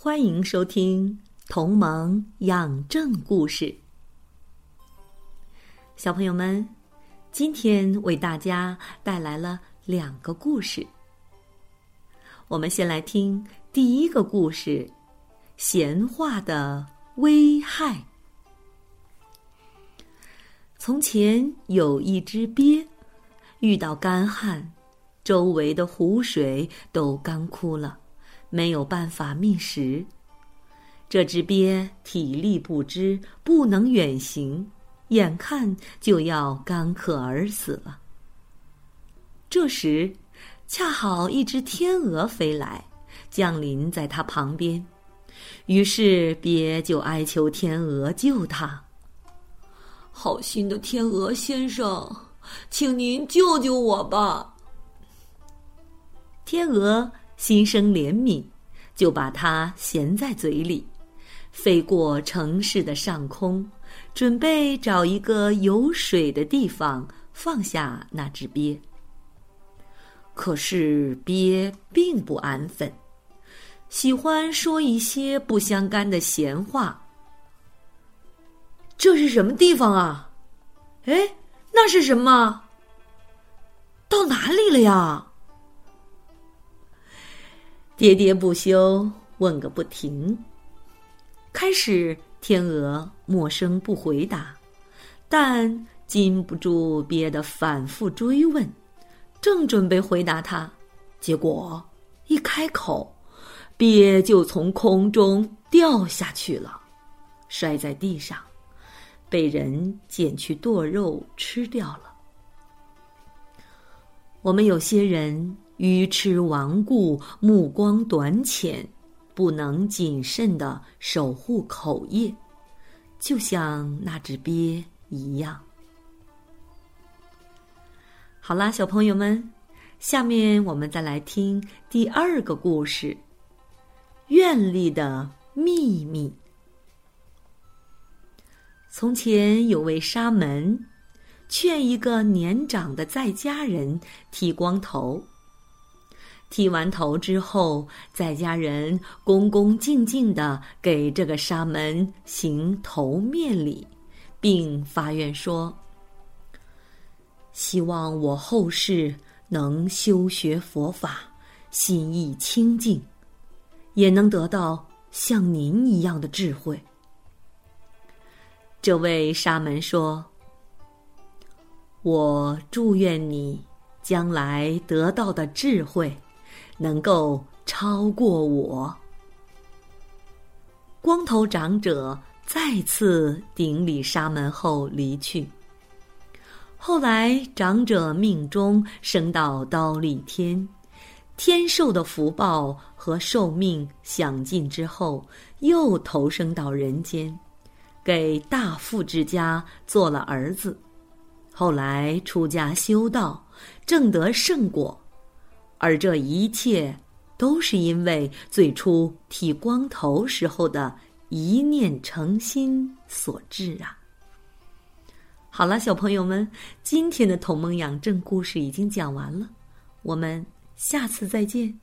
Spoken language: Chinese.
欢迎收听《同盟养正故事》，小朋友们，今天为大家带来了两个故事。我们先来听第一个故事：闲话的危害。从前有一只鳖，遇到干旱，周围的湖水都干枯了。没有办法觅食，这只鳖体力不支，不能远行，眼看就要干渴而死了。这时，恰好一只天鹅飞来，降临在它旁边，于是鳖就哀求天鹅救它。好心的天鹅先生，请您救救我吧！天鹅。心生怜悯，就把它衔在嘴里，飞过城市的上空，准备找一个有水的地方放下那只鳖。可是鳖并不安分，喜欢说一些不相干的闲话。这是什么地方啊？哎，那是什么？到哪里了呀？喋喋不休，问个不停。开始，天鹅默声不回答，但禁不住鳖的反复追问，正准备回答他，结果一开口，鳖就从空中掉下去了，摔在地上，被人捡去剁肉吃掉了。我们有些人。愚痴顽固，目光短浅，不能谨慎的守护口业，就像那只鳖一样。好啦，小朋友们，下面我们再来听第二个故事：愿力的秘密。从前有位沙门，劝一个年长的在家人剃光头。剃完头之后，在家人恭恭敬敬的给这个沙门行头面礼，并发愿说：“希望我后世能修学佛法，心意清净，也能得到像您一样的智慧。”这位沙门说：“我祝愿你将来得到的智慧。”能够超过我。光头长者再次顶礼沙门后离去。后来，长者命中升到刀立天，天寿的福报和寿命享尽之后，又投生到人间，给大富之家做了儿子。后来出家修道，正得圣果。而这一切，都是因为最初剃光头时候的一念诚心所致啊！好了，小朋友们，今天的同盟养正故事已经讲完了，我们下次再见。